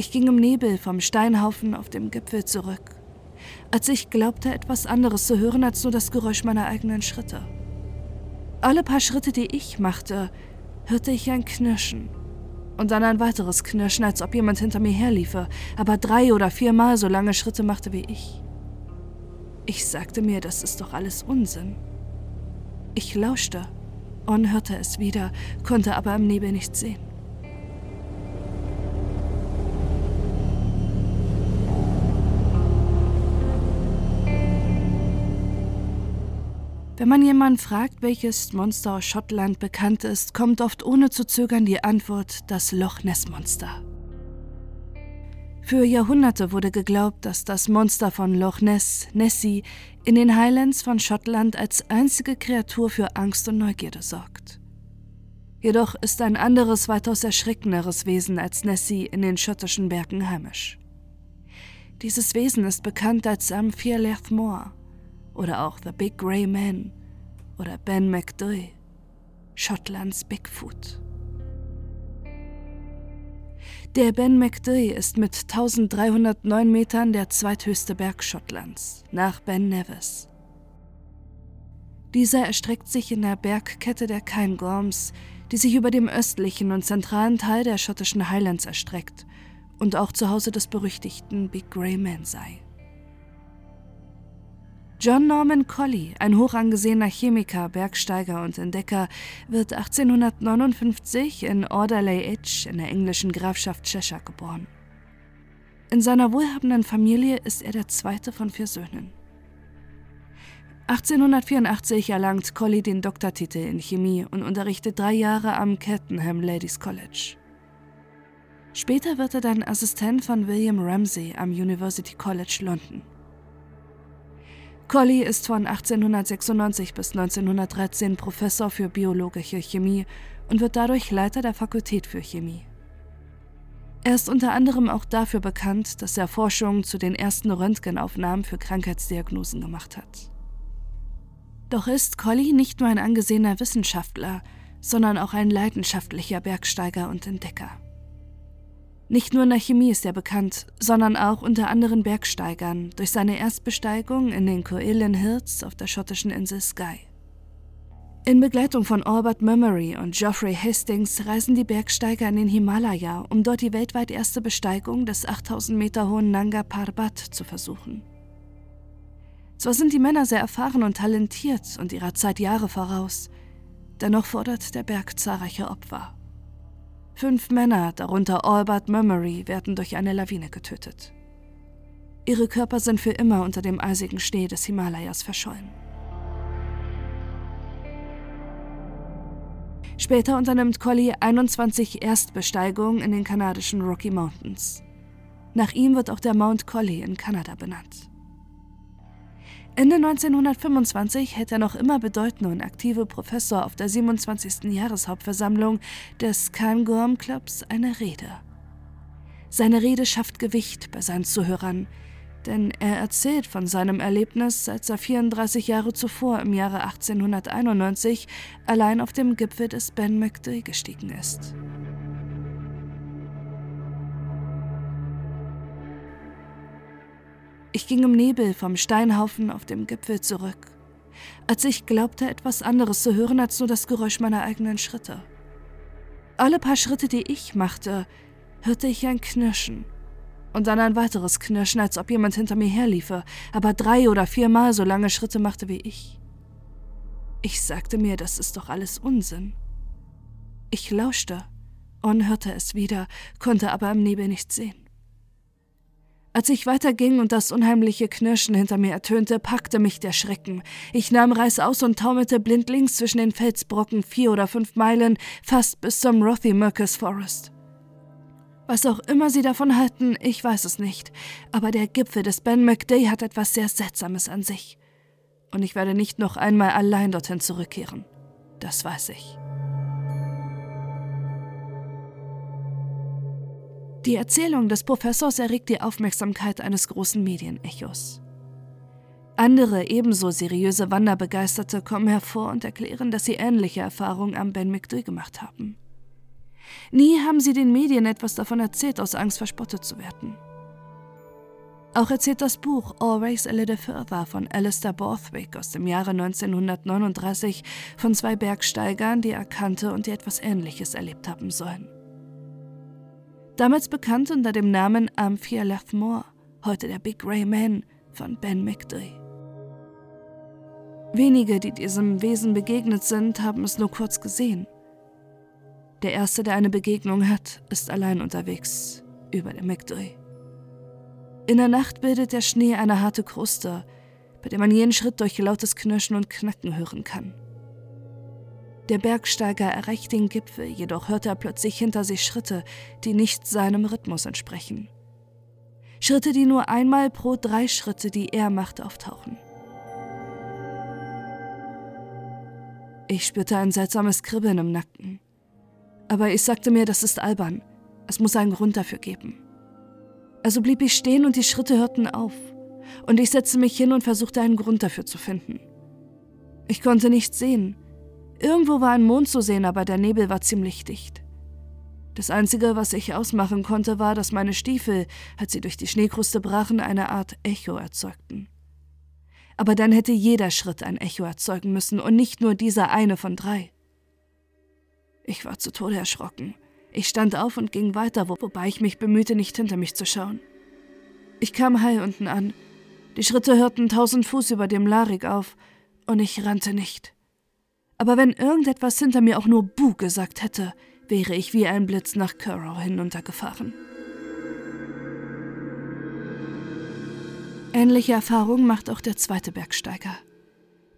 Ich ging im Nebel vom Steinhaufen auf dem Gipfel zurück, als ich glaubte, etwas anderes zu hören als nur das Geräusch meiner eigenen Schritte. Alle paar Schritte, die ich machte, hörte ich ein Knirschen. Und dann ein weiteres Knirschen, als ob jemand hinter mir herliefe, aber drei oder viermal so lange Schritte machte wie ich. Ich sagte mir, das ist doch alles Unsinn. Ich lauschte und hörte es wieder, konnte aber im Nebel nichts sehen. Wenn man jemanden fragt, welches Monster aus Schottland bekannt ist, kommt oft ohne zu zögern die Antwort das Loch Ness Monster. Für Jahrhunderte wurde geglaubt, dass das Monster von Loch Ness, Nessie, in den Highlands von Schottland als einzige Kreatur für Angst und Neugierde sorgt. Jedoch ist ein anderes, weitaus erschreckenderes Wesen als Nessie in den schottischen Bergen heimisch. Dieses Wesen ist bekannt als am Fialeth Moor oder auch The Big Grey Man oder Ben McDoy, Schottlands Bigfoot. Der Ben McDoy ist mit 1309 Metern der zweithöchste Berg Schottlands, nach Ben Nevis. Dieser erstreckt sich in der Bergkette der Cairngorms, die sich über dem östlichen und zentralen Teil der schottischen Highlands erstreckt und auch zu Hause des berüchtigten Big Grey Man sei. John Norman Colley, ein hochangesehener Chemiker, Bergsteiger und Entdecker, wird 1859 in Orderley Edge in der englischen Grafschaft Cheshire geboren. In seiner wohlhabenden Familie ist er der zweite von vier Söhnen. 1884 erlangt Colley den Doktortitel in Chemie und unterrichtet drei Jahre am Kettenham Ladies College. Später wird er dann Assistent von William Ramsay am University College London. Colley ist von 1896 bis 1913 Professor für biologische Chemie und wird dadurch Leiter der Fakultät für Chemie. Er ist unter anderem auch dafür bekannt, dass er Forschungen zu den ersten Röntgenaufnahmen für Krankheitsdiagnosen gemacht hat. Doch ist Colley nicht nur ein angesehener Wissenschaftler, sondern auch ein leidenschaftlicher Bergsteiger und Entdecker. Nicht nur in der Chemie ist er bekannt, sondern auch unter anderen Bergsteigern durch seine Erstbesteigung in den Coelen Hills auf der schottischen Insel Skye. In Begleitung von Albert Mummery und Geoffrey Hastings reisen die Bergsteiger in den Himalaya, um dort die weltweit erste Besteigung des 8000 Meter hohen Nanga Parbat zu versuchen. Zwar sind die Männer sehr erfahren und talentiert und ihrer Zeit Jahre voraus, dennoch fordert der Berg zahlreiche Opfer. Fünf Männer, darunter Albert Mummery, werden durch eine Lawine getötet. Ihre Körper sind für immer unter dem eisigen Schnee des Himalayas verschollen. Später unternimmt Collie 21 Erstbesteigungen in den kanadischen Rocky Mountains. Nach ihm wird auch der Mount Collie in Kanada benannt. Ende 1925 hält der noch immer bedeutende und aktive Professor auf der 27. Jahreshauptversammlung des Cairngorm Clubs eine Rede. Seine Rede schafft Gewicht bei seinen Zuhörern, denn er erzählt von seinem Erlebnis, als er 34 Jahre zuvor im Jahre 1891 allein auf dem Gipfel des Ben McDoy gestiegen ist. Ich ging im Nebel vom Steinhaufen auf dem Gipfel zurück, als ich glaubte, etwas anderes zu hören als nur das Geräusch meiner eigenen Schritte. Alle paar Schritte, die ich machte, hörte ich ein Knirschen. Und dann ein weiteres Knirschen, als ob jemand hinter mir herliefe, aber drei oder viermal so lange Schritte machte wie ich. Ich sagte mir, das ist doch alles Unsinn. Ich lauschte und hörte es wieder, konnte aber im Nebel nichts sehen. Als ich weiterging und das unheimliche Knirschen hinter mir ertönte, packte mich der Schrecken. Ich nahm Reis aus und taumelte blindlings zwischen den Felsbrocken vier oder fünf Meilen, fast bis zum Rothy Mercus Forest. Was auch immer Sie davon halten, ich weiß es nicht, aber der Gipfel des Ben McDay hat etwas sehr Seltsames an sich. Und ich werde nicht noch einmal allein dorthin zurückkehren. Das weiß ich. Die Erzählung des Professors erregt die Aufmerksamkeit eines großen Medienechos. Andere ebenso seriöse Wanderbegeisterte kommen hervor und erklären, dass sie ähnliche Erfahrungen am Ben McDoy gemacht haben. Nie haben sie den Medien etwas davon erzählt, aus Angst verspottet zu werden. Auch erzählt das Buch Always a Little Further von Alistair Borthwick aus dem Jahre 1939 von zwei Bergsteigern, die er kannte und die etwas Ähnliches erlebt haben sollen. Damals bekannt unter dem Namen Amphia Lathmore, heute der Big Grey Man von Ben McDree. Wenige, die diesem Wesen begegnet sind, haben es nur kurz gesehen. Der Erste, der eine Begegnung hat, ist allein unterwegs über dem McDree. In der Nacht bildet der Schnee eine harte Kruste, bei der man jeden Schritt durch lautes Knirschen und Knacken hören kann. Der Bergsteiger erreicht den Gipfel, jedoch hört er plötzlich hinter sich Schritte, die nicht seinem Rhythmus entsprechen. Schritte, die nur einmal pro drei Schritte, die er macht, auftauchen. Ich spürte ein seltsames Kribbeln im Nacken. Aber ich sagte mir, das ist albern. Es muss einen Grund dafür geben. Also blieb ich stehen und die Schritte hörten auf. Und ich setzte mich hin und versuchte einen Grund dafür zu finden. Ich konnte nichts sehen. Irgendwo war ein Mond zu sehen, aber der Nebel war ziemlich dicht. Das Einzige, was ich ausmachen konnte, war, dass meine Stiefel, als sie durch die Schneekruste brachen, eine Art Echo erzeugten. Aber dann hätte jeder Schritt ein Echo erzeugen müssen und nicht nur dieser eine von drei. Ich war zu Tode erschrocken. Ich stand auf und ging weiter, wobei ich mich bemühte, nicht hinter mich zu schauen. Ich kam heil unten an. Die Schritte hörten tausend Fuß über dem Larik auf, und ich rannte nicht. Aber wenn irgendetwas hinter mir auch nur Bu gesagt hätte, wäre ich wie ein Blitz nach Currow hinuntergefahren. Ähnliche Erfahrungen macht auch der zweite Bergsteiger.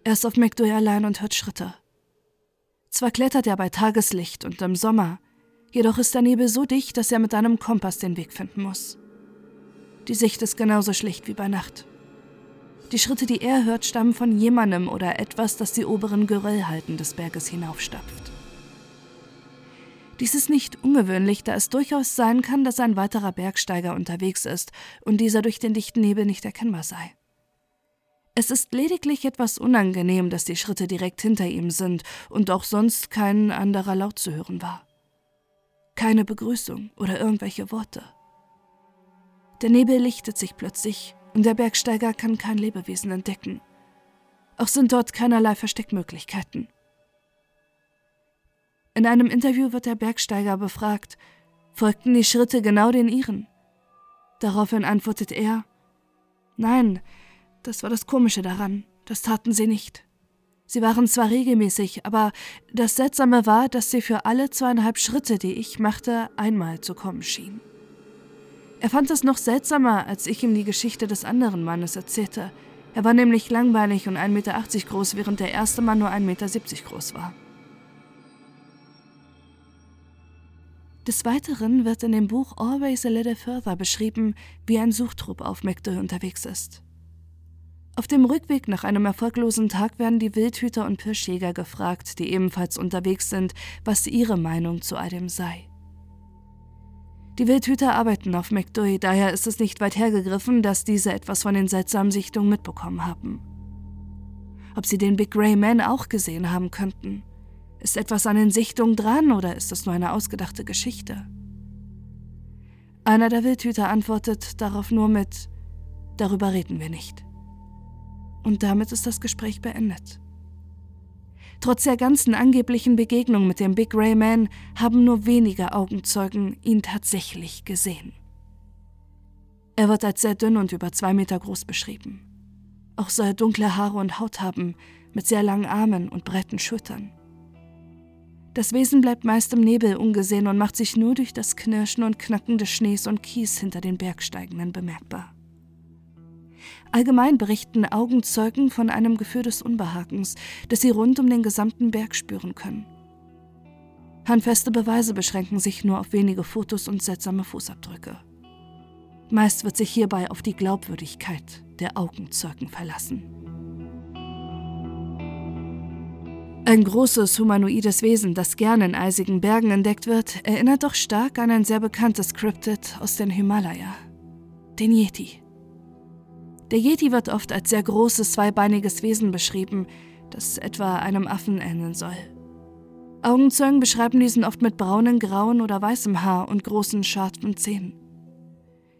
Er ist auf McDoy allein und hört Schritte. Zwar klettert er bei Tageslicht und im Sommer, Jedoch ist der Nebel so dicht, dass er mit einem Kompass den Weg finden muss. Die Sicht ist genauso schlicht wie bei Nacht. Die Schritte, die er hört, stammen von jemandem oder etwas, das die oberen Geröllhalten des Berges hinaufstapft. Dies ist nicht ungewöhnlich, da es durchaus sein kann, dass ein weiterer Bergsteiger unterwegs ist und dieser durch den dichten Nebel nicht erkennbar sei. Es ist lediglich etwas unangenehm, dass die Schritte direkt hinter ihm sind und auch sonst kein anderer Laut zu hören war. Keine Begrüßung oder irgendwelche Worte. Der Nebel lichtet sich plötzlich der Bergsteiger kann kein Lebewesen entdecken. Auch sind dort keinerlei Versteckmöglichkeiten. In einem Interview wird der Bergsteiger befragt, folgten die Schritte genau den ihren? Daraufhin antwortet er, Nein, das war das Komische daran, das taten sie nicht. Sie waren zwar regelmäßig, aber das Seltsame war, dass sie für alle zweieinhalb Schritte, die ich machte, einmal zu kommen schien. Er fand es noch seltsamer, als ich ihm die Geschichte des anderen Mannes erzählte. Er war nämlich langbeinig und 1,80 Meter groß, während der erste Mann nur 1,70 Meter groß war. Des Weiteren wird in dem Buch Always a Little Further beschrieben, wie ein Suchtrupp auf McDowell unterwegs ist. Auf dem Rückweg nach einem erfolglosen Tag werden die Wildhüter und Pirschjäger gefragt, die ebenfalls unterwegs sind, was ihre Meinung zu all dem sei. Die Wildhüter arbeiten auf McDoy, daher ist es nicht weit hergegriffen, dass diese etwas von den seltsamen Sichtungen mitbekommen haben. Ob sie den Big Grey Man auch gesehen haben könnten? Ist etwas an den Sichtungen dran oder ist es nur eine ausgedachte Geschichte? Einer der Wildhüter antwortet darauf nur mit Darüber reden wir nicht. Und damit ist das Gespräch beendet. Trotz der ganzen angeblichen Begegnung mit dem Big Ray Man haben nur wenige Augenzeugen ihn tatsächlich gesehen. Er wird als sehr dünn und über zwei Meter groß beschrieben. Auch soll er dunkle Haare und Haut haben, mit sehr langen Armen und breiten Schultern. Das Wesen bleibt meist im Nebel ungesehen und macht sich nur durch das Knirschen und Knacken des Schnees und Kies hinter den Bergsteigenden bemerkbar. Allgemein berichten Augenzeugen von einem Gefühl des Unbehagens, das sie rund um den gesamten Berg spüren können. Handfeste Beweise beschränken sich nur auf wenige Fotos und seltsame Fußabdrücke. Meist wird sich hierbei auf die Glaubwürdigkeit der Augenzeugen verlassen. Ein großes humanoides Wesen, das gerne in eisigen Bergen entdeckt wird, erinnert doch stark an ein sehr bekanntes Cryptid aus den Himalaya, den Yeti. Der Yeti wird oft als sehr großes, zweibeiniges Wesen beschrieben, das etwa einem Affen ähneln soll. Augenzeugen beschreiben diesen oft mit braunen, grauen oder weißem Haar und großen, scharfen Zähnen.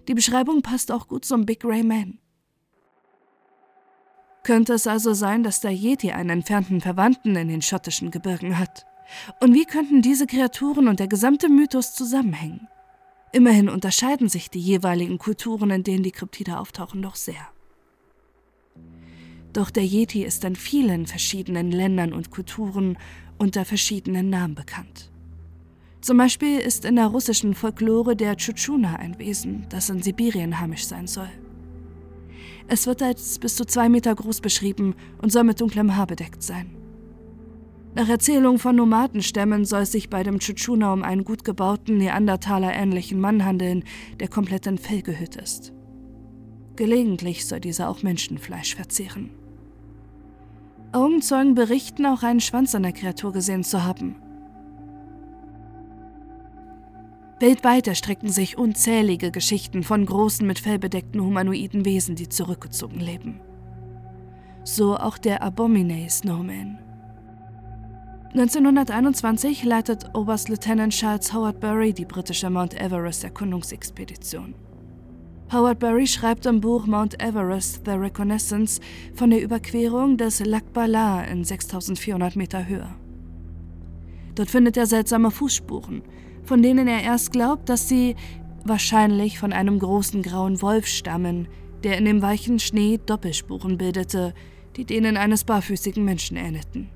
Die Beschreibung passt auch gut zum Big Ray Man. Könnte es also sein, dass der Yeti einen entfernten Verwandten in den schottischen Gebirgen hat? Und wie könnten diese Kreaturen und der gesamte Mythos zusammenhängen? Immerhin unterscheiden sich die jeweiligen Kulturen, in denen die Kryptide auftauchen, doch sehr. Doch der Yeti ist in vielen verschiedenen Ländern und Kulturen unter verschiedenen Namen bekannt. Zum Beispiel ist in der russischen Folklore der Tschutschuna ein Wesen, das in Sibirien heimisch sein soll. Es wird als bis zu zwei Meter groß beschrieben und soll mit dunklem Haar bedeckt sein. Nach Erzählung von Nomadenstämmen soll es sich bei dem Tschutschuna um einen gut gebauten, Neandertaler-ähnlichen Mann handeln, der komplett in Fell gehüllt ist. Gelegentlich soll dieser auch Menschenfleisch verzehren. Augenzeugen berichten auch einen Schwanz an der Kreatur gesehen zu haben. Weltweit erstrecken sich unzählige Geschichten von großen, mit Fell bedeckten humanoiden Wesen, die zurückgezogen leben. So auch der Abominate Snowman. 1921 leitet Oberstleutnant Charles Howard Bury die britische Mount Everest Erkundungsexpedition. Howard Bury schreibt im Buch Mount Everest The Reconnaissance von der Überquerung des Lac Bala in 6400 Meter Höhe. Dort findet er seltsame Fußspuren, von denen er erst glaubt, dass sie wahrscheinlich von einem großen grauen Wolf stammen, der in dem weichen Schnee Doppelspuren bildete, die denen eines barfüßigen Menschen ähnelten.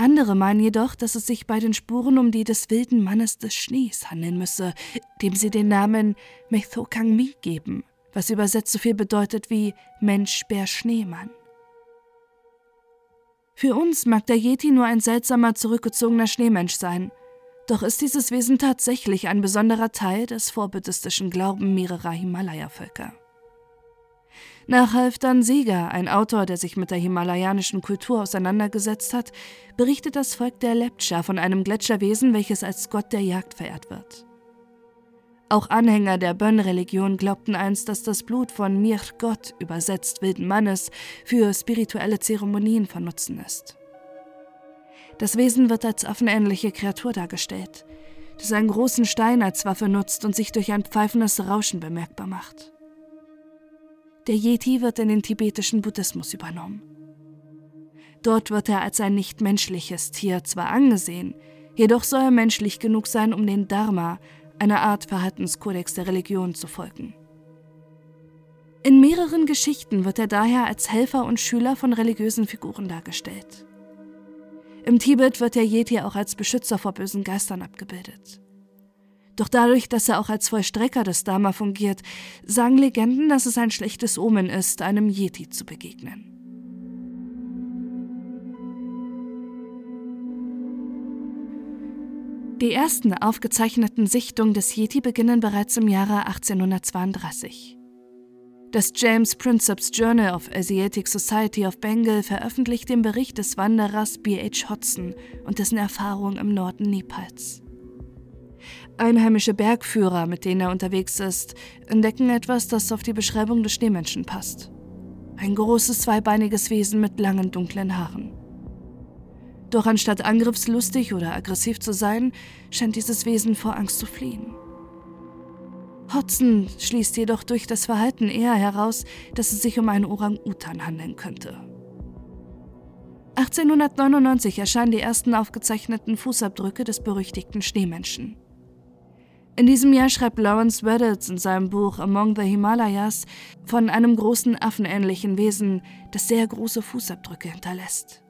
Andere meinen jedoch, dass es sich bei den Spuren um die des wilden Mannes des Schnees handeln müsse, dem sie den Namen Methokangmi geben, was übersetzt so viel bedeutet wie Mensch, Bär, Schneemann. Für uns mag der Yeti nur ein seltsamer, zurückgezogener Schneemensch sein, doch ist dieses Wesen tatsächlich ein besonderer Teil des vorbuddhistischen Glauben mehrerer Himalaya-Völker. Nach Halfdan Sieger, ein Autor, der sich mit der himalayanischen Kultur auseinandergesetzt hat, berichtet das Volk der Lepcha von einem Gletscherwesen, welches als Gott der Jagd verehrt wird. Auch Anhänger der Bön-Religion glaubten einst, dass das Blut von Mir Gott, übersetzt wilden Mannes, für spirituelle Zeremonien von Nutzen ist. Das Wesen wird als affenähnliche Kreatur dargestellt, das einen großen Stein als Waffe nutzt und sich durch ein pfeifendes Rauschen bemerkbar macht. Der Yeti wird in den tibetischen Buddhismus übernommen. Dort wird er als ein nichtmenschliches Tier zwar angesehen, jedoch soll er menschlich genug sein, um den Dharma, einer Art Verhaltenskodex der Religion, zu folgen. In mehreren Geschichten wird er daher als Helfer und Schüler von religiösen Figuren dargestellt. Im Tibet wird der Yeti auch als Beschützer vor bösen Geistern abgebildet. Doch dadurch, dass er auch als Vollstrecker des Dharma fungiert, sagen Legenden, dass es ein schlechtes Omen ist, einem Yeti zu begegnen. Die ersten aufgezeichneten Sichtungen des Yeti beginnen bereits im Jahre 1832. Das James Princeps Journal of Asiatic Society of Bengal veröffentlicht den Bericht des Wanderers B.H. Hodson und dessen Erfahrung im Norden Nepals. Einheimische Bergführer, mit denen er unterwegs ist, entdecken etwas, das auf die Beschreibung des Schneemenschen passt. Ein großes zweibeiniges Wesen mit langen dunklen Haaren. Doch anstatt angriffslustig oder aggressiv zu sein, scheint dieses Wesen vor Angst zu fliehen. Hodson schließt jedoch durch das Verhalten eher heraus, dass es sich um einen Orang-Utan handeln könnte. 1899 erscheinen die ersten aufgezeichneten Fußabdrücke des berüchtigten Schneemenschen. In diesem Jahr schreibt Lawrence Redditz in seinem Buch Among the Himalayas von einem großen affenähnlichen Wesen, das sehr große Fußabdrücke hinterlässt.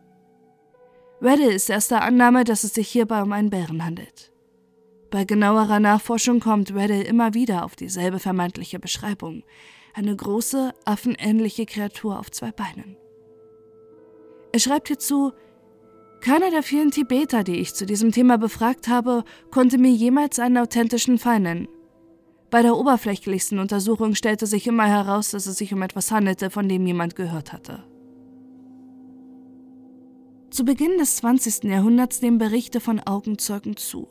Reddit ist erster Annahme, dass es sich hierbei um einen Bären handelt. Bei genauerer Nachforschung kommt Reddit immer wieder auf dieselbe vermeintliche Beschreibung. Eine große, affenähnliche Kreatur auf zwei Beinen. Er schreibt hierzu, keiner der vielen Tibeter, die ich zu diesem Thema befragt habe, konnte mir jemals einen authentischen Fall nennen. Bei der oberflächlichsten Untersuchung stellte sich immer heraus, dass es sich um etwas handelte, von dem jemand gehört hatte. Zu Beginn des 20. Jahrhunderts nehmen Berichte von Augenzeugen zu,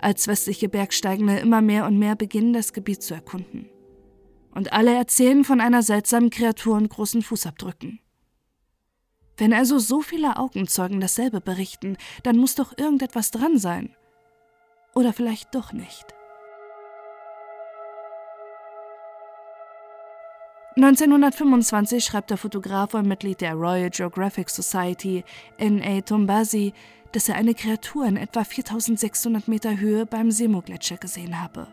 als westliche Bergsteigende immer mehr und mehr beginnen, das Gebiet zu erkunden. Und alle erzählen von einer seltsamen Kreatur und großen Fußabdrücken. Wenn also so viele Augenzeugen dasselbe berichten, dann muss doch irgendetwas dran sein. Oder vielleicht doch nicht. 1925 schreibt der Fotograf und Mitglied der Royal Geographic Society, N.A. Tombasi, dass er eine Kreatur in etwa 4600 Meter Höhe beim Semo-Gletscher gesehen habe.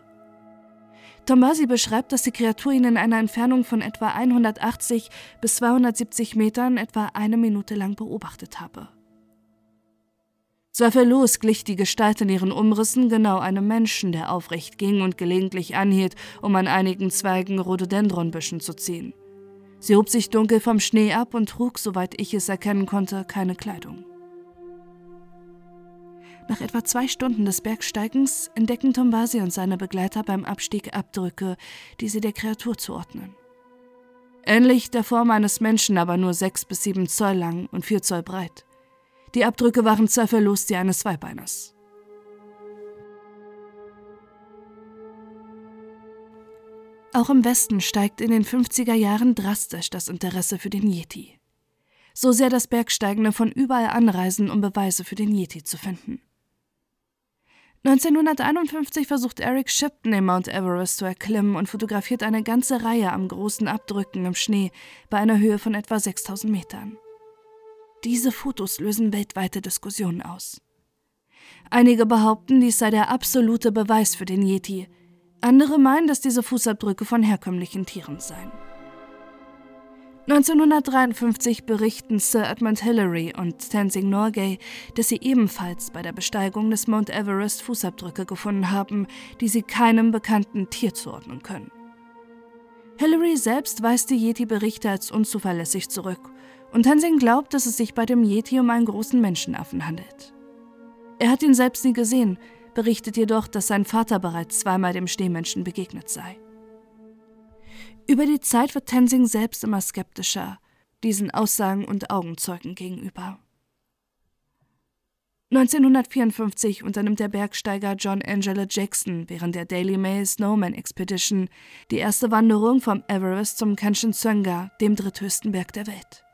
Tombasi beschreibt, dass die Kreatur ihn in einer Entfernung von etwa 180 bis 270 Metern etwa eine Minute lang beobachtet habe. Zweifellos glich die Gestalt in ihren Umrissen genau einem Menschen, der aufrecht ging und gelegentlich anhielt, um an einigen Zweigen Rhododendronbüschen zu ziehen. Sie hob sich dunkel vom Schnee ab und trug, soweit ich es erkennen konnte, keine Kleidung. Nach etwa zwei Stunden des Bergsteigens entdecken Tombasi und seine Begleiter beim Abstieg Abdrücke, die sie der Kreatur zuordnen. Ähnlich der Form eines Menschen, aber nur sechs bis sieben Zoll lang und vier Zoll breit. Die Abdrücke waren zweifellos die eines Zweibeiners. Auch im Westen steigt in den 50er Jahren drastisch das Interesse für den Yeti. So sehr, dass Bergsteigende von überall anreisen, um Beweise für den Yeti zu finden. 1951 versucht Eric Shipton den Mount Everest zu erklimmen und fotografiert eine ganze Reihe an großen Abdrücken im Schnee bei einer Höhe von etwa 6000 Metern. Diese Fotos lösen weltweite Diskussionen aus. Einige behaupten, dies sei der absolute Beweis für den Yeti. Andere meinen, dass diese Fußabdrücke von herkömmlichen Tieren seien. 1953 berichten Sir Edmund Hillary und Tenzing Norgay, dass sie ebenfalls bei der Besteigung des Mount Everest Fußabdrücke gefunden haben, die sie keinem bekannten Tier zuordnen können. Hillary selbst weist die Yeti-Berichte als unzuverlässig zurück und Tenzing glaubt, dass es sich bei dem Yeti um einen großen Menschenaffen handelt. Er hat ihn selbst nie gesehen, berichtet jedoch, dass sein Vater bereits zweimal dem Schneemenschen begegnet sei. Über die Zeit wird Tenzing selbst immer skeptischer, diesen Aussagen und Augenzeugen gegenüber. 1954 unternimmt der Bergsteiger John Angelo Jackson während der Daily Mail Snowman Expedition die erste Wanderung vom Everest zum Kanchenjunga, dem dritthöchsten Berg der Welt.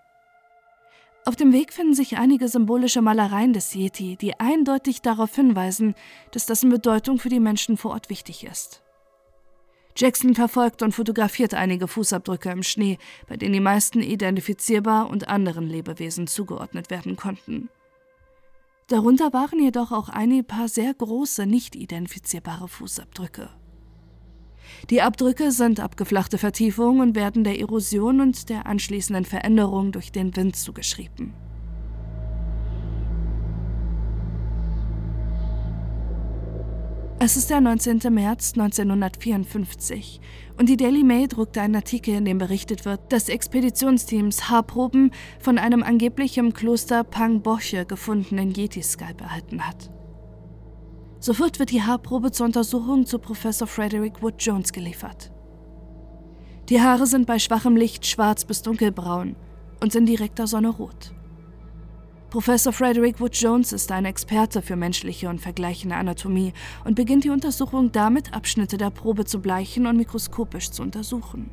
Auf dem Weg finden sich einige symbolische Malereien des Yeti, die eindeutig darauf hinweisen, dass das in Bedeutung für die Menschen vor Ort wichtig ist. Jackson verfolgt und fotografiert einige Fußabdrücke im Schnee, bei denen die meisten identifizierbar und anderen Lebewesen zugeordnet werden konnten. Darunter waren jedoch auch einige paar sehr große, nicht identifizierbare Fußabdrücke. Die Abdrücke sind abgeflachte Vertiefungen und werden der Erosion und der anschließenden Veränderung durch den Wind zugeschrieben. Es ist der 19. März 1954 und die Daily Mail druckte einen Artikel, in dem berichtet wird, dass Expeditionsteams Haarproben von einem angeblich im Kloster Pangboche gefundenen Yeti-Skalp erhalten hat. Sofort wird die Haarprobe zur Untersuchung zu Professor Frederick Wood Jones geliefert. Die Haare sind bei schwachem Licht schwarz bis dunkelbraun und in direkter Sonne rot. Professor Frederick Wood Jones ist ein Experte für menschliche und vergleichende Anatomie und beginnt die Untersuchung damit, Abschnitte der Probe zu bleichen und mikroskopisch zu untersuchen.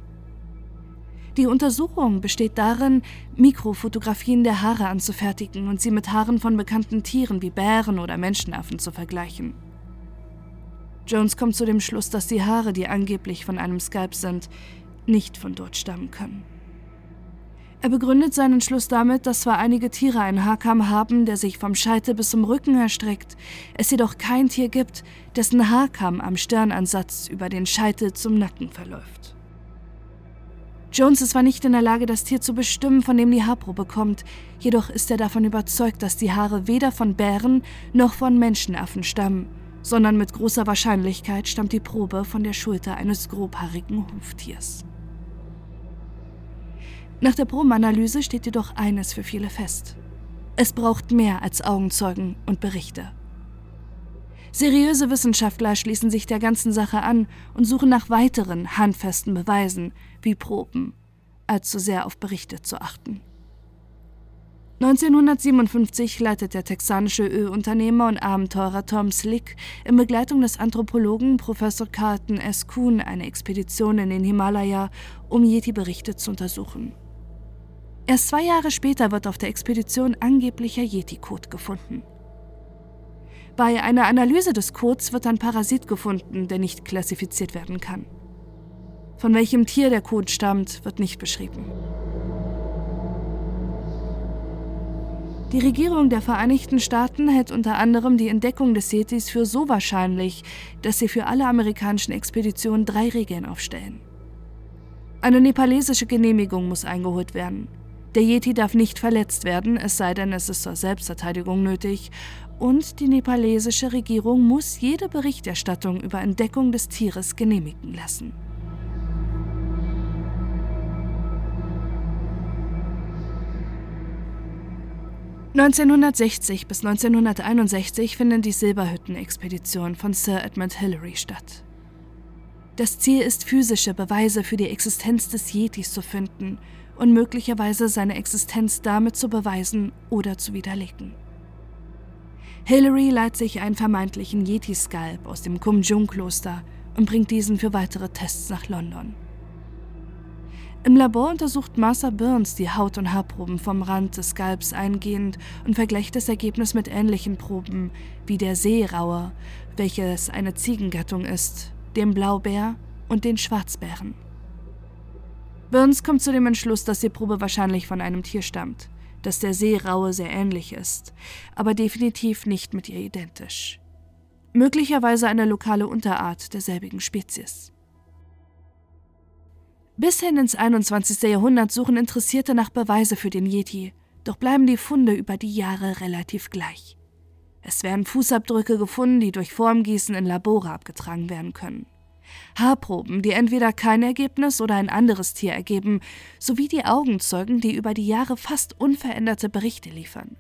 Die Untersuchung besteht darin, Mikrofotografien der Haare anzufertigen und sie mit Haaren von bekannten Tieren wie Bären oder Menschenaffen zu vergleichen. Jones kommt zu dem Schluss, dass die Haare, die angeblich von einem Skalp sind, nicht von dort stammen können. Er begründet seinen Schluss damit, dass zwar einige Tiere einen Haarkamm haben, der sich vom Scheitel bis zum Rücken erstreckt, es jedoch kein Tier gibt, dessen Haarkamm am Stirnansatz über den Scheitel zum Nacken verläuft. Jones ist zwar nicht in der Lage, das Tier zu bestimmen, von dem die Haarprobe kommt, jedoch ist er davon überzeugt, dass die Haare weder von Bären noch von Menschenaffen stammen, sondern mit großer Wahrscheinlichkeit stammt die Probe von der Schulter eines grobhaarigen Huftiers. Nach der Probenanalyse steht jedoch eines für viele fest. Es braucht mehr als Augenzeugen und Berichte. Seriöse Wissenschaftler schließen sich der ganzen Sache an und suchen nach weiteren handfesten Beweisen wie Proben, als zu sehr auf Berichte zu achten. 1957 leitet der texanische Ölunternehmer und Abenteurer Tom Slick in Begleitung des Anthropologen Professor Carlton S. Kuhn eine Expedition in den Himalaya, um Yeti-Berichte zu untersuchen. Erst zwei Jahre später wird auf der Expedition angeblicher Yeti-Kot gefunden. Bei einer Analyse des Codes wird ein Parasit gefunden, der nicht klassifiziert werden kann. Von welchem Tier der Code stammt, wird nicht beschrieben. Die Regierung der Vereinigten Staaten hält unter anderem die Entdeckung des Yetis für so wahrscheinlich, dass sie für alle amerikanischen Expeditionen drei Regeln aufstellen. Eine nepalesische Genehmigung muss eingeholt werden. Der Yeti darf nicht verletzt werden, es sei denn, es ist zur Selbstverteidigung nötig. Und die nepalesische Regierung muss jede Berichterstattung über Entdeckung des Tieres genehmigen lassen. 1960 bis 1961 finden die Silberhütten-Expeditionen von Sir Edmund Hillary statt. Das Ziel ist, physische Beweise für die Existenz des Yetis zu finden und möglicherweise seine Existenz damit zu beweisen oder zu widerlegen. Hillary leiht sich einen vermeintlichen Yeti-Skalp aus dem Kumjung-Kloster und bringt diesen für weitere Tests nach London. Im Labor untersucht Martha Burns die Haut- und Haarproben vom Rand des Skalps eingehend und vergleicht das Ergebnis mit ähnlichen Proben wie der Seeraue, welches eine Ziegengattung ist, dem Blaubär und den Schwarzbären. Burns kommt zu dem Entschluss, dass die Probe wahrscheinlich von einem Tier stammt, dass der Seeraue sehr ähnlich ist, aber definitiv nicht mit ihr identisch. Möglicherweise eine lokale Unterart derselbigen Spezies. Bis hin ins 21. Jahrhundert suchen Interessierte nach Beweise für den Yeti, doch bleiben die Funde über die Jahre relativ gleich. Es werden Fußabdrücke gefunden, die durch Formgießen in Labore abgetragen werden können. Haarproben, die entweder kein Ergebnis oder ein anderes Tier ergeben, sowie die Augenzeugen, die über die Jahre fast unveränderte Berichte liefern.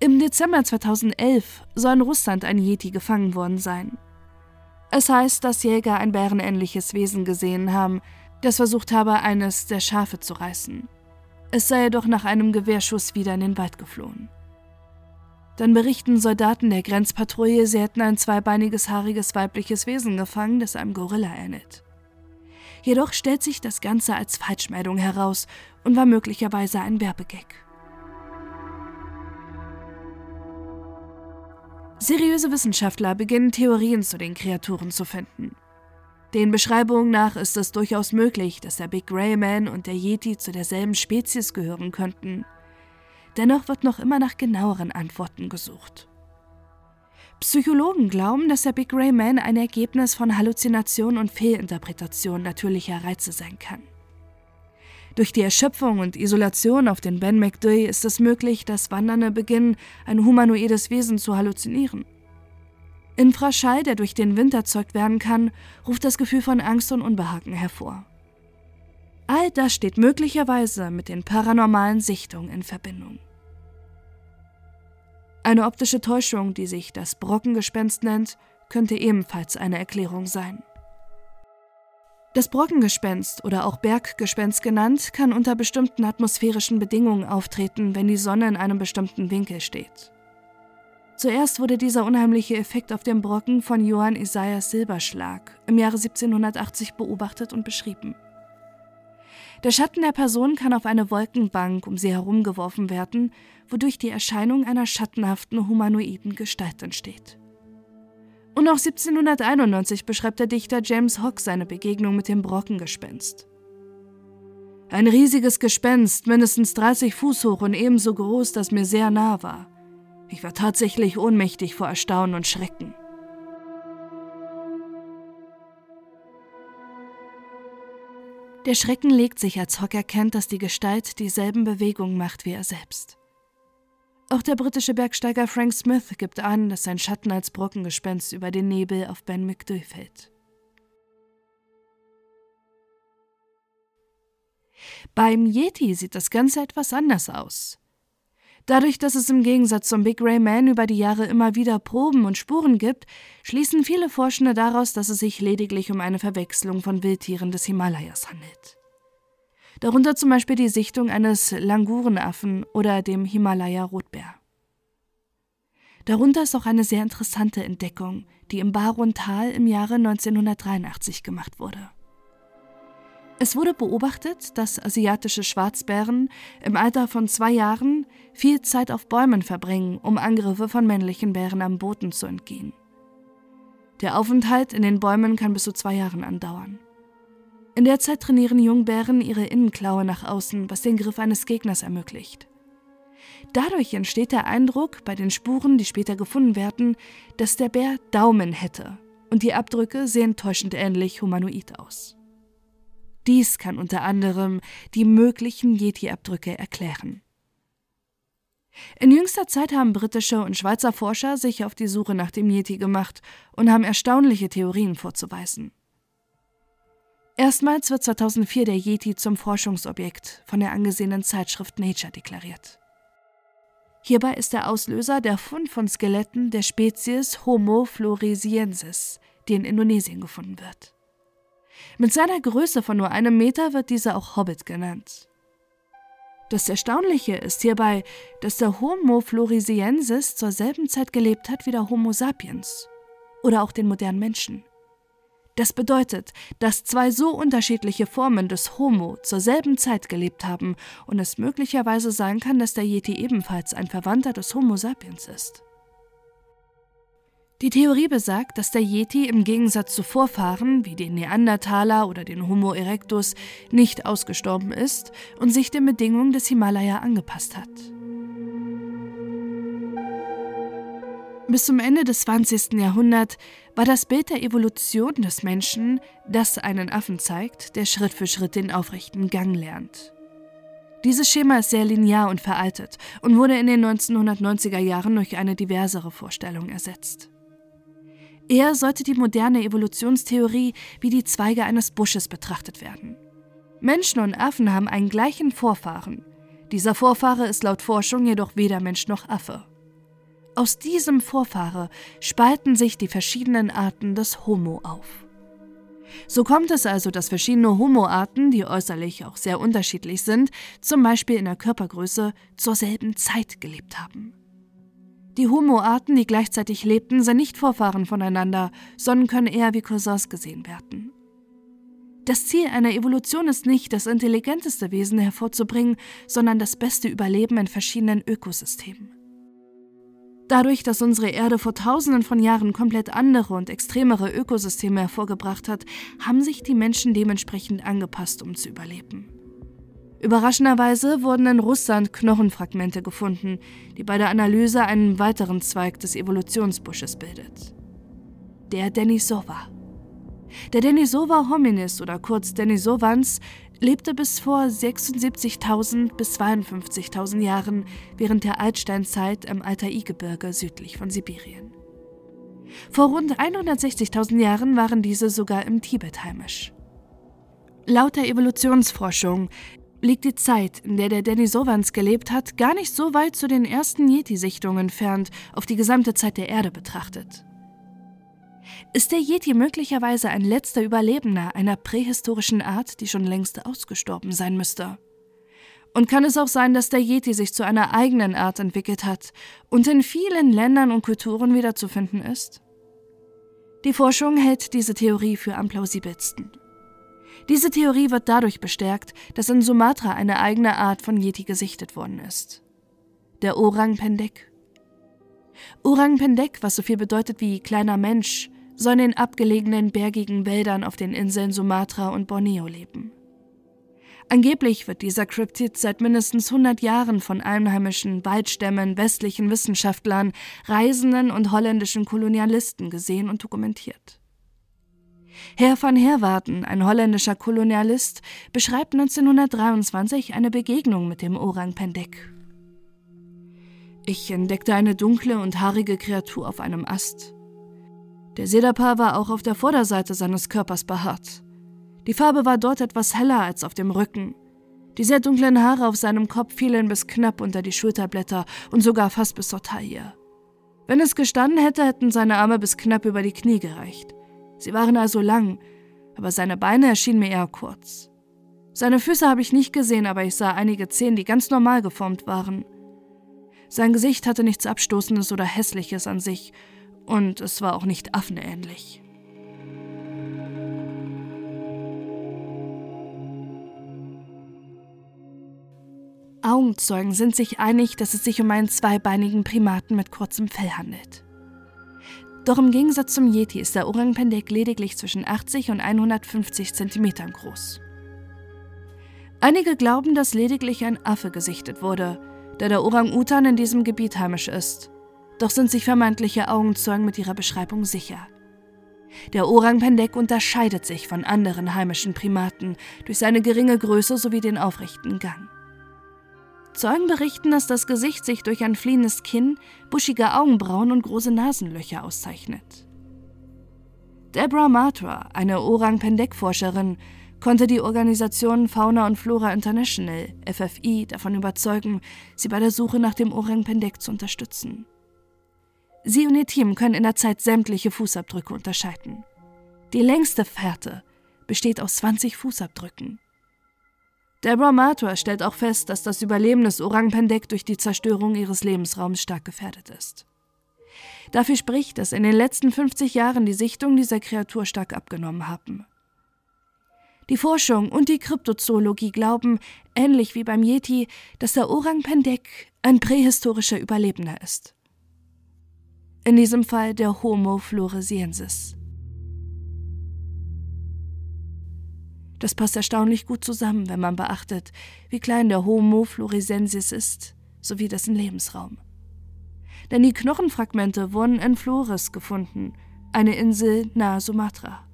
Im Dezember 2011 soll in Russland ein Yeti gefangen worden sein. Es heißt, dass Jäger ein bärenähnliches Wesen gesehen haben, das versucht habe, eines der Schafe zu reißen. Es sei jedoch nach einem Gewehrschuss wieder in den Wald geflohen. Dann berichten Soldaten der Grenzpatrouille, sie hätten ein zweibeiniges, haariges weibliches Wesen gefangen, das einem Gorilla ähnelt. Jedoch stellt sich das Ganze als Falschmeldung heraus und war möglicherweise ein Werbegag. Seriöse Wissenschaftler beginnen Theorien zu den Kreaturen zu finden. Den Beschreibungen nach ist es durchaus möglich, dass der Big Grey Man und der Yeti zu derselben Spezies gehören könnten. Dennoch wird noch immer nach genaueren Antworten gesucht. Psychologen glauben, dass der Big Grey Man ein Ergebnis von Halluzination und Fehlinterpretation natürlicher Reize sein kann. Durch die Erschöpfung und Isolation auf den Ben McDuy ist es möglich, dass Wandernde beginnen, ein humanoides Wesen zu halluzinieren. Infraschall, der durch den Wind erzeugt werden kann, ruft das Gefühl von Angst und Unbehagen hervor. All das steht möglicherweise mit den paranormalen Sichtungen in Verbindung. Eine optische Täuschung, die sich das Brockengespenst nennt, könnte ebenfalls eine Erklärung sein. Das Brockengespenst oder auch Berggespenst genannt, kann unter bestimmten atmosphärischen Bedingungen auftreten, wenn die Sonne in einem bestimmten Winkel steht. Zuerst wurde dieser unheimliche Effekt auf dem Brocken von Johann Isaias Silberschlag im Jahre 1780 beobachtet und beschrieben. Der Schatten der Person kann auf eine Wolkenbank um sie herum geworfen werden, wodurch die Erscheinung einer schattenhaften humanoiden Gestalt entsteht. Und auch 1791 beschreibt der Dichter James Hogg seine Begegnung mit dem Brockengespenst. Ein riesiges Gespenst, mindestens 30 Fuß hoch und ebenso groß, das mir sehr nah war. Ich war tatsächlich ohnmächtig vor Erstaunen und Schrecken. Der Schrecken legt sich, als Hogg erkennt, dass die Gestalt dieselben Bewegungen macht wie er selbst. Auch der britische Bergsteiger Frank Smith gibt an, dass sein Schatten als Brockengespenst über den Nebel auf Ben McDuy fällt. Beim Yeti sieht das Ganze etwas anders aus. Dadurch, dass es im Gegensatz zum Big Ray Man über die Jahre immer wieder Proben und Spuren gibt, schließen viele Forschende daraus, dass es sich lediglich um eine Verwechslung von Wildtieren des Himalayas handelt darunter zum Beispiel die Sichtung eines Langurenaffen oder dem Himalaya-Rotbär. Darunter ist auch eine sehr interessante Entdeckung, die im Barun-Tal im Jahre 1983 gemacht wurde. Es wurde beobachtet, dass asiatische Schwarzbären im Alter von zwei Jahren viel Zeit auf Bäumen verbringen, um Angriffe von männlichen Bären am Boden zu entgehen. Der Aufenthalt in den Bäumen kann bis zu zwei Jahren andauern. In der Zeit trainieren Jungbären ihre Innenklaue nach außen, was den Griff eines Gegners ermöglicht. Dadurch entsteht der Eindruck bei den Spuren, die später gefunden werden, dass der Bär Daumen hätte und die Abdrücke sehen täuschend ähnlich humanoid aus. Dies kann unter anderem die möglichen Yeti-Abdrücke erklären. In jüngster Zeit haben britische und Schweizer Forscher sich auf die Suche nach dem Yeti gemacht und haben erstaunliche Theorien vorzuweisen. Erstmals wird 2004 der Yeti zum Forschungsobjekt von der angesehenen Zeitschrift Nature deklariert. Hierbei ist der Auslöser der Fund von Skeletten der Spezies Homo floresiensis, die in Indonesien gefunden wird. Mit seiner Größe von nur einem Meter wird dieser auch Hobbit genannt. Das Erstaunliche ist hierbei, dass der Homo floresiensis zur selben Zeit gelebt hat wie der Homo sapiens oder auch den modernen Menschen. Das bedeutet, dass zwei so unterschiedliche Formen des Homo zur selben Zeit gelebt haben und es möglicherweise sein kann, dass der Yeti ebenfalls ein Verwandter des Homo sapiens ist. Die Theorie besagt, dass der Yeti im Gegensatz zu Vorfahren wie den Neandertaler oder den Homo erectus nicht ausgestorben ist und sich den Bedingungen des Himalaya angepasst hat. Bis zum Ende des 20. Jahrhunderts war das Bild der Evolution des Menschen, das einen Affen zeigt, der Schritt für Schritt den aufrechten Gang lernt. Dieses Schema ist sehr linear und veraltet und wurde in den 1990er Jahren durch eine diversere Vorstellung ersetzt. Eher sollte die moderne Evolutionstheorie wie die Zweige eines Busches betrachtet werden. Menschen und Affen haben einen gleichen Vorfahren. Dieser Vorfahre ist laut Forschung jedoch weder Mensch noch Affe. Aus diesem Vorfahre spalten sich die verschiedenen Arten des Homo auf. So kommt es also, dass verschiedene Homo-Arten, die äußerlich auch sehr unterschiedlich sind, zum Beispiel in der Körpergröße, zur selben Zeit gelebt haben. Die Homo-Arten, die gleichzeitig lebten, sind nicht Vorfahren voneinander, sondern können eher wie Cousins gesehen werden. Das Ziel einer Evolution ist nicht, das intelligenteste Wesen hervorzubringen, sondern das beste Überleben in verschiedenen Ökosystemen. Dadurch, dass unsere Erde vor tausenden von Jahren komplett andere und extremere Ökosysteme hervorgebracht hat, haben sich die Menschen dementsprechend angepasst, um zu überleben. Überraschenderweise wurden in Russland Knochenfragmente gefunden, die bei der Analyse einen weiteren Zweig des Evolutionsbusches bildet. Der Denisova. Der Denisova hominis oder kurz Denisovans lebte bis vor 76.000 bis 52.000 Jahren während der Altsteinzeit im Altai-Gebirge südlich von Sibirien. Vor rund 160.000 Jahren waren diese sogar im Tibet heimisch. Laut der Evolutionsforschung liegt die Zeit, in der der Denisovans gelebt hat, gar nicht so weit zu den ersten Yeti-Sichtungen entfernt, auf die gesamte Zeit der Erde betrachtet. Ist der Yeti möglicherweise ein letzter Überlebender einer prähistorischen Art, die schon längst ausgestorben sein müsste? Und kann es auch sein, dass der Yeti sich zu einer eigenen Art entwickelt hat und in vielen Ländern und Kulturen wiederzufinden ist? Die Forschung hält diese Theorie für am plausibelsten. Diese Theorie wird dadurch bestärkt, dass in Sumatra eine eigene Art von Yeti gesichtet worden ist. Der Orang Pendek. Orang Pendek, was so viel bedeutet wie kleiner Mensch, soll in den abgelegenen bergigen Wäldern auf den Inseln Sumatra und Borneo leben. Angeblich wird dieser Kryptid seit mindestens 100 Jahren von einheimischen Waldstämmen, westlichen Wissenschaftlern, Reisenden und holländischen Kolonialisten gesehen und dokumentiert. Herr van Herwarten, ein holländischer Kolonialist, beschreibt 1923 eine Begegnung mit dem Orang Pendek. Ich entdeckte eine dunkle und haarige Kreatur auf einem Ast. Der Sedapa war auch auf der Vorderseite seines Körpers behaart. Die Farbe war dort etwas heller als auf dem Rücken. Die sehr dunklen Haare auf seinem Kopf fielen bis knapp unter die Schulterblätter und sogar fast bis zur Taille. Wenn es gestanden hätte, hätten seine Arme bis knapp über die Knie gereicht. Sie waren also lang, aber seine Beine erschienen mir eher kurz. Seine Füße habe ich nicht gesehen, aber ich sah einige Zehen, die ganz normal geformt waren. Sein Gesicht hatte nichts Abstoßendes oder Hässliches an sich, und es war auch nicht affenähnlich. Augenzeugen sind sich einig, dass es sich um einen zweibeinigen Primaten mit kurzem Fell handelt. Doch im Gegensatz zum Yeti ist der Orang Pendek lediglich zwischen 80 und 150 cm groß. Einige glauben, dass lediglich ein Affe gesichtet wurde, da der Orang-Utan in diesem Gebiet heimisch ist. Doch sind sich vermeintliche Augenzeugen mit ihrer Beschreibung sicher. Der Orang Pendek unterscheidet sich von anderen heimischen Primaten durch seine geringe Größe sowie den aufrechten Gang. Zeugen berichten, dass das Gesicht sich durch ein fliehendes Kinn, buschige Augenbrauen und große Nasenlöcher auszeichnet. Deborah Matra, eine Orang-Pendek-Forscherin, konnte die Organisation Fauna und Flora International, FFI, davon überzeugen, sie bei der Suche nach dem Orang Pendek zu unterstützen. Sie und ihr Team können in der Zeit sämtliche Fußabdrücke unterscheiden. Die längste Fährte besteht aus 20 Fußabdrücken. Deborah Matua stellt auch fest, dass das Überleben des Orang Pendek durch die Zerstörung ihres Lebensraums stark gefährdet ist. Dafür spricht, dass in den letzten 50 Jahren die Sichtungen dieser Kreatur stark abgenommen haben. Die Forschung und die Kryptozoologie glauben, ähnlich wie beim Yeti, dass der Orang Pendek ein prähistorischer Überlebender ist. In diesem Fall der Homo floresiensis. Das passt erstaunlich gut zusammen, wenn man beachtet, wie klein der Homo floresiensis ist, sowie dessen Lebensraum. Denn die Knochenfragmente wurden in Flores gefunden, eine Insel nahe Sumatra.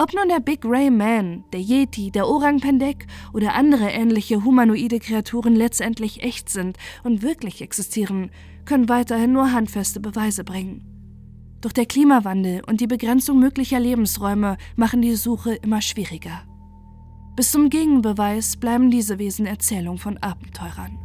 Ob nun der Big Ray Man, der Yeti, der Orang Pendek oder andere ähnliche humanoide Kreaturen letztendlich echt sind und wirklich existieren, können weiterhin nur handfeste Beweise bringen. Doch der Klimawandel und die Begrenzung möglicher Lebensräume machen die Suche immer schwieriger. Bis zum Gegenbeweis bleiben diese Wesen Erzählung von Abenteurern.